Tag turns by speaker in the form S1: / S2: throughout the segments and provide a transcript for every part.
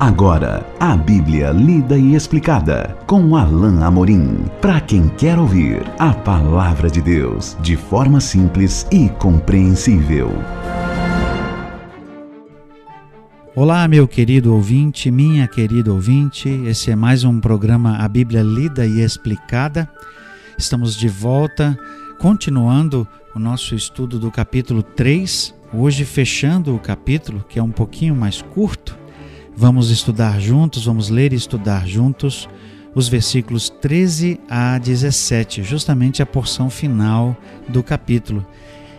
S1: Agora, a Bíblia lida e explicada com Alain Amorim. Para quem quer ouvir a palavra de Deus de forma simples e compreensível.
S2: Olá, meu querido ouvinte, minha querida ouvinte. Esse é mais um programa A Bíblia lida e explicada. Estamos de volta, continuando o nosso estudo do capítulo 3, hoje fechando o capítulo, que é um pouquinho mais curto Vamos estudar juntos, vamos ler e estudar juntos os versículos 13 a 17, justamente a porção final do capítulo.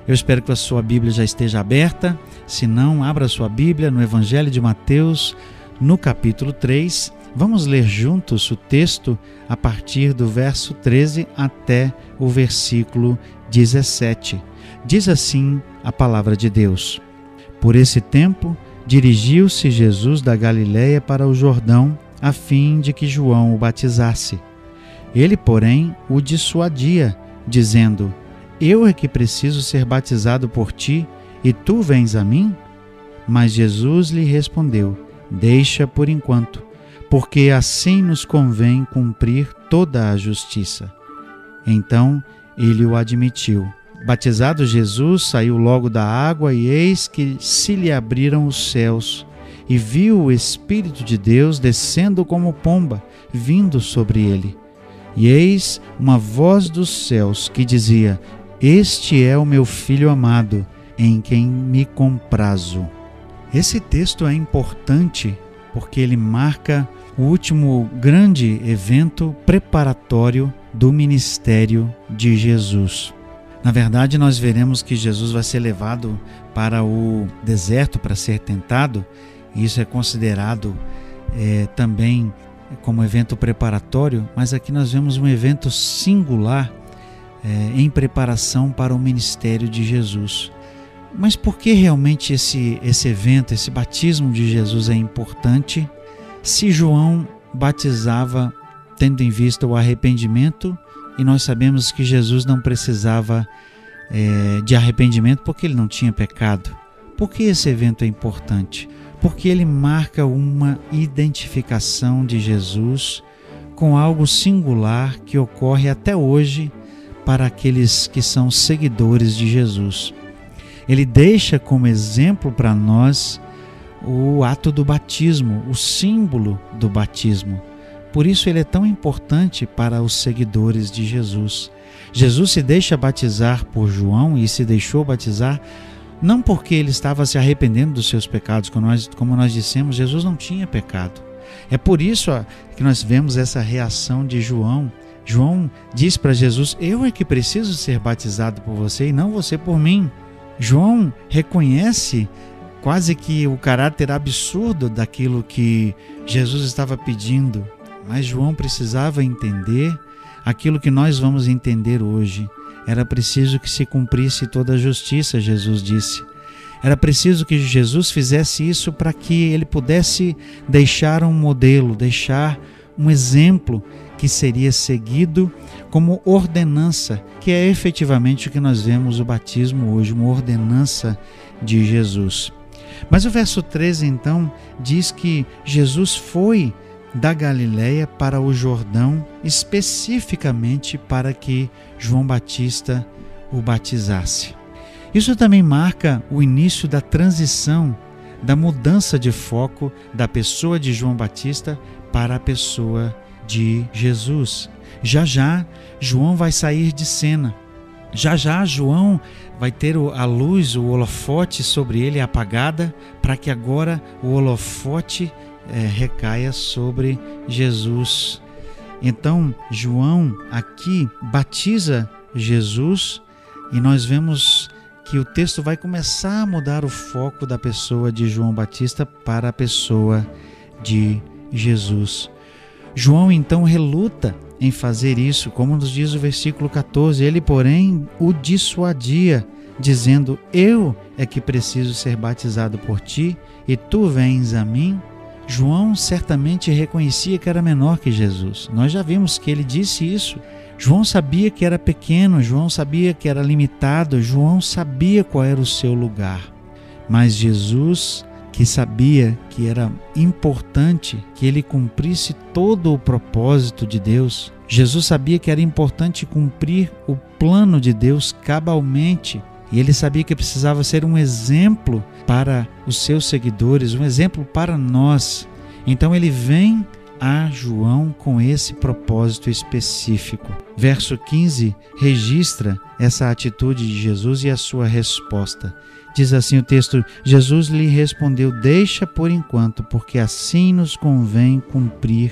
S2: Eu espero que a sua Bíblia já esteja aberta. Se não, abra sua Bíblia no Evangelho de Mateus, no capítulo 3. Vamos ler juntos o texto a partir do verso 13 até o versículo 17. Diz assim a palavra de Deus: Por esse tempo, Dirigiu-se Jesus da Galiléia para o Jordão, a fim de que João o batizasse. Ele, porém, o dissuadia, dizendo: Eu é que preciso ser batizado por ti, e tu vens a mim? Mas Jesus lhe respondeu: Deixa por enquanto, porque assim nos convém cumprir toda a justiça. Então ele o admitiu. Batizado Jesus, saiu logo da água, e eis que se lhe abriram os céus, e viu o Espírito de Deus descendo como pomba, vindo sobre ele. E eis uma voz dos céus que dizia: Este é o meu filho amado, em quem me comprazo. Esse texto é importante porque ele marca o último grande evento preparatório do ministério de Jesus. Na verdade, nós veremos que Jesus vai ser levado para o deserto para ser tentado, e isso é considerado é, também como evento preparatório, mas aqui nós vemos um evento singular é, em preparação para o ministério de Jesus. Mas por que realmente esse, esse evento, esse batismo de Jesus é importante se João batizava tendo em vista o arrependimento e nós sabemos que Jesus não precisava é, de arrependimento porque ele não tinha pecado. Por que esse evento é importante? Porque ele marca uma identificação de Jesus com algo singular que ocorre até hoje para aqueles que são seguidores de Jesus. Ele deixa como exemplo para nós o ato do batismo, o símbolo do batismo. Por isso ele é tão importante para os seguidores de Jesus. Jesus se deixa batizar por João e se deixou batizar não porque ele estava se arrependendo dos seus pecados, como nós, como nós dissemos, Jesus não tinha pecado. É por isso que nós vemos essa reação de João. João diz para Jesus: Eu é que preciso ser batizado por você e não você por mim. João reconhece quase que o caráter absurdo daquilo que Jesus estava pedindo mas João precisava entender aquilo que nós vamos entender hoje. Era preciso que se cumprisse toda a justiça, Jesus disse. Era preciso que Jesus fizesse isso para que ele pudesse deixar um modelo, deixar um exemplo que seria seguido como ordenança, que é efetivamente o que nós vemos o batismo hoje, uma ordenança de Jesus. Mas o verso 13 então diz que Jesus foi da Galiléia para o Jordão, especificamente para que João Batista o batizasse. Isso também marca o início da transição, da mudança de foco da pessoa de João Batista para a pessoa de Jesus. Já já, João vai sair de cena. Já já, João vai ter a luz, o holofote sobre ele apagada, para que agora o holofote é, recaia sobre Jesus. Então, João aqui batiza Jesus e nós vemos que o texto vai começar a mudar o foco da pessoa de João Batista para a pessoa de Jesus. João então reluta em fazer isso, como nos diz o versículo 14. Ele, porém, o dissuadia, dizendo: Eu é que preciso ser batizado por ti, e tu vens a mim. João certamente reconhecia que era menor que Jesus. Nós já vimos que ele disse isso. João sabia que era pequeno, João sabia que era limitado, João sabia qual era o seu lugar. Mas Jesus que sabia que era importante que ele cumprisse todo o propósito de Deus. Jesus sabia que era importante cumprir o plano de Deus cabalmente e ele sabia que precisava ser um exemplo para os seus seguidores, um exemplo para nós. Então ele vem a João com esse propósito específico. Verso 15 registra essa atitude de Jesus e a sua resposta. Diz assim o texto: Jesus lhe respondeu: Deixa por enquanto, porque assim nos convém cumprir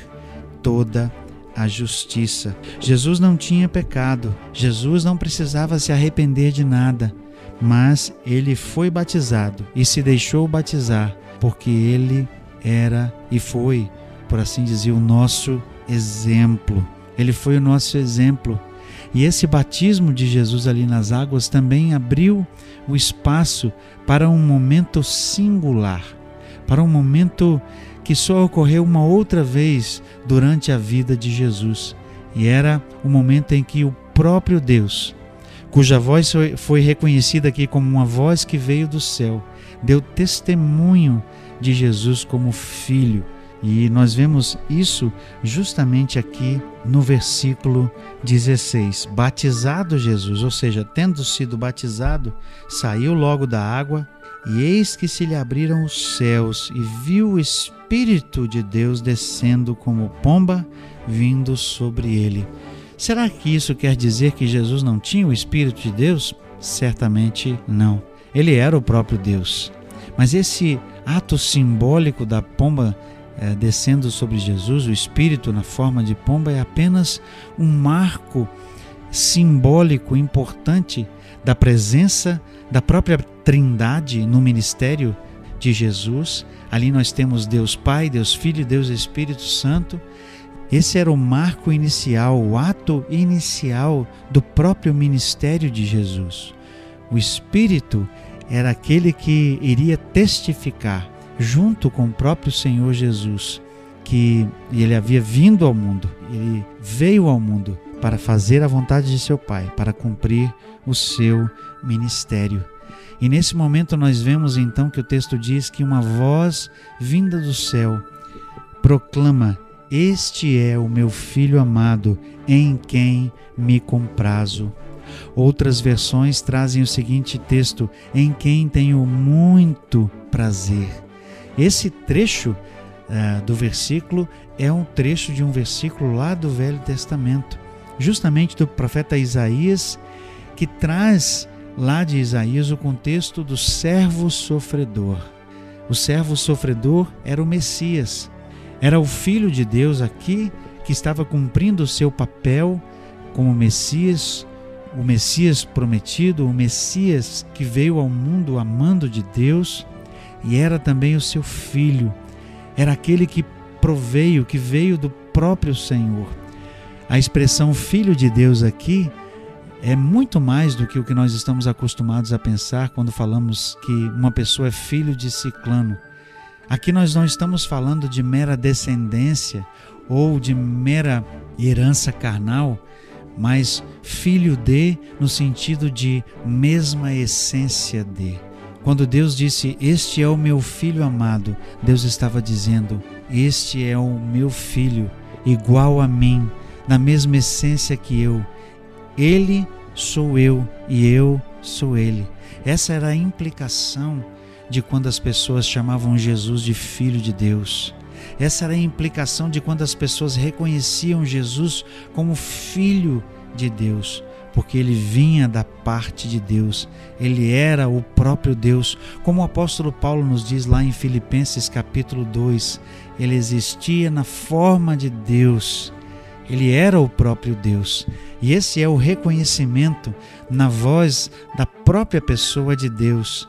S2: toda a justiça. Jesus não tinha pecado, Jesus não precisava se arrepender de nada, mas ele foi batizado e se deixou batizar, porque ele era e foi, por assim dizer, o nosso exemplo. Ele foi o nosso exemplo e esse batismo de Jesus ali nas águas também abriu o espaço para um momento singular, para um momento que só ocorreu uma outra vez durante a vida de Jesus. E era o momento em que o próprio Deus, cuja voz foi reconhecida aqui como uma voz que veio do céu, deu testemunho de Jesus como filho e nós vemos isso justamente aqui no versículo 16. Batizado Jesus, ou seja, tendo sido batizado, saiu logo da água, e eis que se lhe abriram os céus, e viu o Espírito de Deus descendo como pomba, vindo sobre ele. Será que isso quer dizer que Jesus não tinha o Espírito de Deus? Certamente não. Ele era o próprio Deus. Mas esse ato simbólico da pomba é, descendo sobre Jesus, o Espírito na forma de pomba, é apenas um marco simbólico importante da presença da própria Trindade no ministério de Jesus. Ali nós temos Deus Pai, Deus Filho, Deus Espírito Santo. Esse era o marco inicial, o ato inicial do próprio ministério de Jesus. O Espírito era aquele que iria testificar junto com o próprio Senhor Jesus, que ele havia vindo ao mundo, ele veio ao mundo para fazer a vontade de seu Pai, para cumprir o seu ministério. E nesse momento nós vemos então que o texto diz que uma voz vinda do céu proclama: Este é o meu filho amado, em quem me comprazo. Outras versões trazem o seguinte texto: Em quem tenho muito prazer. Esse trecho uh, do versículo é um trecho de um versículo lá do Velho Testamento, justamente do profeta Isaías, que traz lá de Isaías o contexto do servo sofredor. O servo sofredor era o Messias, era o Filho de Deus aqui que estava cumprindo o seu papel como Messias, o Messias prometido, o Messias que veio ao mundo amando de Deus e era também o seu filho, era aquele que proveio, que veio do próprio Senhor. A expressão filho de Deus aqui é muito mais do que o que nós estamos acostumados a pensar quando falamos que uma pessoa é filho de ciclano. Aqui nós não estamos falando de mera descendência ou de mera herança carnal, mas filho de no sentido de mesma essência de. Quando Deus disse: Este é o meu filho amado, Deus estava dizendo: Este é o meu filho, igual a mim, na mesma essência que eu. Ele sou eu e eu sou ele. Essa era a implicação de quando as pessoas chamavam Jesus de filho de Deus. Essa era a implicação de quando as pessoas reconheciam Jesus como filho de Deus porque ele vinha da parte de Deus, ele era o próprio Deus. Como o apóstolo Paulo nos diz lá em Filipenses capítulo 2, ele existia na forma de Deus, ele era o próprio Deus. E esse é o reconhecimento na voz da própria pessoa de Deus.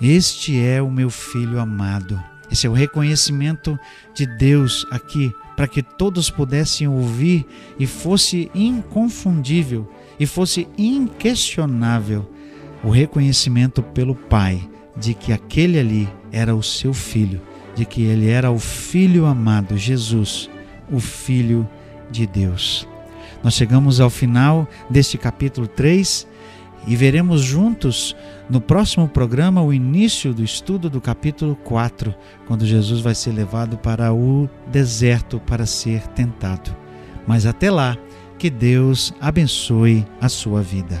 S2: Este é o meu filho amado. Esse é o reconhecimento de Deus aqui, para que todos pudessem ouvir e fosse inconfundível e fosse inquestionável o reconhecimento pelo Pai de que aquele ali era o seu filho, de que ele era o filho amado, Jesus, o filho de Deus. Nós chegamos ao final deste capítulo 3 E veremos juntos no próximo programa o início do estudo do capítulo 4, quando Jesus vai ser levado para o deserto para ser tentado. Mas até lá, que Deus abençoe a sua vida.